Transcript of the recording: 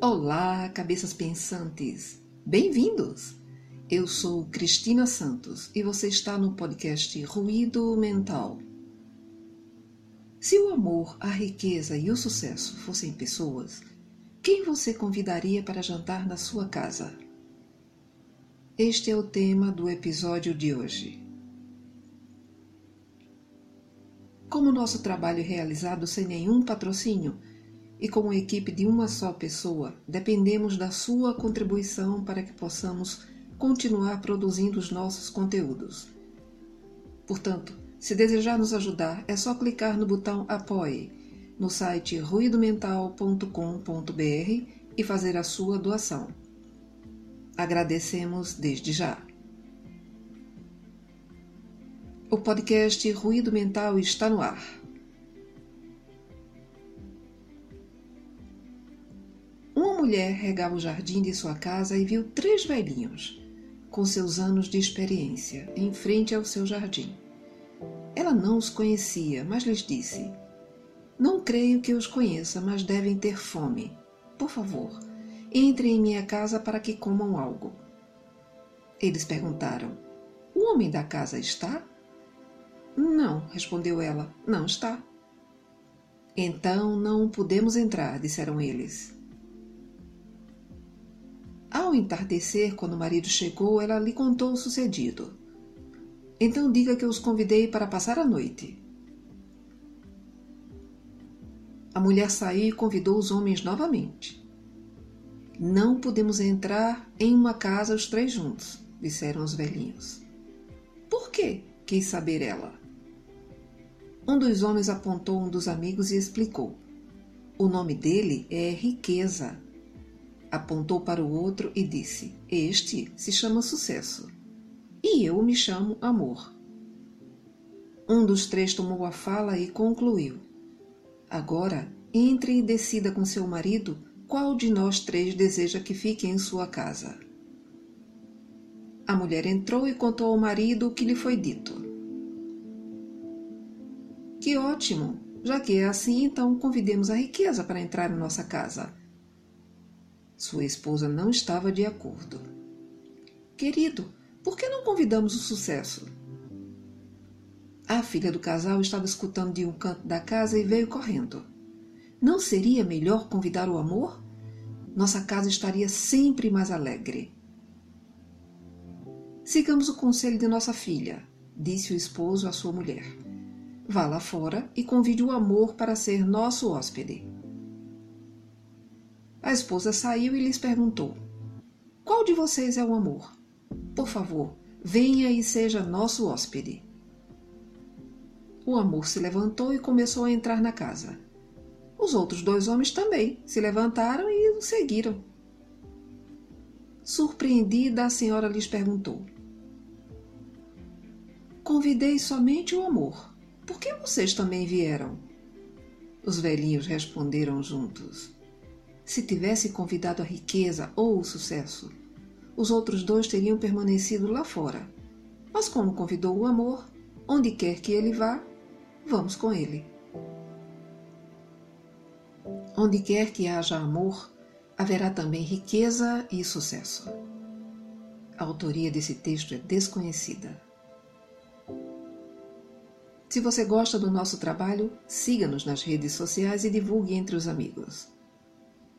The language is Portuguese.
Olá, cabeças pensantes! Bem-vindos! Eu sou Cristina Santos e você está no podcast Ruído Mental. Se o amor, a riqueza e o sucesso fossem pessoas, quem você convidaria para jantar na sua casa? Este é o tema do episódio de hoje. Como nosso trabalho é realizado sem nenhum patrocínio, e como equipe de uma só pessoa, dependemos da sua contribuição para que possamos continuar produzindo os nossos conteúdos. Portanto, se desejar nos ajudar, é só clicar no botão Apoie no site ruidomental.com.br e fazer a sua doação. Agradecemos desde já. O podcast Ruído Mental está no ar. Mulher regava o jardim de sua casa e viu três velhinhos, com seus anos de experiência, em frente ao seu jardim. Ela não os conhecia, mas lhes disse: Não creio que os conheça, mas devem ter fome. Por favor, entrem em minha casa para que comam algo. Eles perguntaram: O homem da casa está? Não, respondeu ela, não está. Então não podemos entrar, disseram eles. Ao entardecer, quando o marido chegou, ela lhe contou o sucedido. Então diga que os convidei para passar a noite. A mulher saiu e convidou os homens novamente. Não podemos entrar em uma casa os três juntos, disseram os velhinhos. Por quê? quis saber ela. Um dos homens apontou um dos amigos e explicou. O nome dele é Riqueza apontou para o outro e disse: Este se chama sucesso. E eu me chamo amor. Um dos três tomou a fala e concluiu: Agora, entre e decida com seu marido qual de nós três deseja que fique em sua casa. A mulher entrou e contou ao marido o que lhe foi dito. Que ótimo! Já que é assim, então convidemos a riqueza para entrar em nossa casa sua esposa não estava de acordo. Querido, por que não convidamos o sucesso? A filha do casal estava escutando de um canto da casa e veio correndo. Não seria melhor convidar o amor? Nossa casa estaria sempre mais alegre. Sigamos o conselho de nossa filha, disse o esposo à sua mulher. Vá lá fora e convide o amor para ser nosso hóspede. A esposa saiu e lhes perguntou: Qual de vocês é o amor? Por favor, venha e seja nosso hóspede. O amor se levantou e começou a entrar na casa. Os outros dois homens também se levantaram e o seguiram. Surpreendida, a senhora lhes perguntou: Convidei somente o amor. Por que vocês também vieram? Os velhinhos responderam juntos se tivesse convidado a riqueza ou o sucesso. Os outros dois teriam permanecido lá fora. Mas, como convidou o amor, onde quer que ele vá, vamos com ele. Onde quer que haja amor, haverá também riqueza e sucesso. A autoria desse texto é desconhecida. Se você gosta do nosso trabalho, siga-nos nas redes sociais e divulgue entre os amigos.